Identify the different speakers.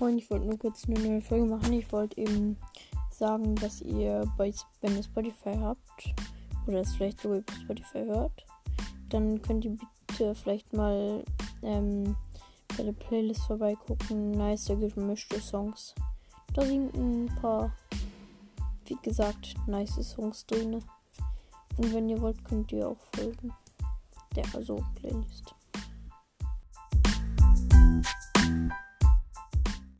Speaker 1: Moin, ich wollte nur kurz eine neue Folge machen. Ich wollte eben sagen, dass ihr bei, wenn ihr Spotify habt oder es vielleicht sogar über Spotify hört, dann könnt ihr bitte vielleicht mal ähm, bei der Playlist vorbeigucken. Nice gemischte Songs. Da sind ein paar, wie gesagt, nice Songs drin. Und wenn ihr wollt, könnt ihr auch folgen. Der also Playlist.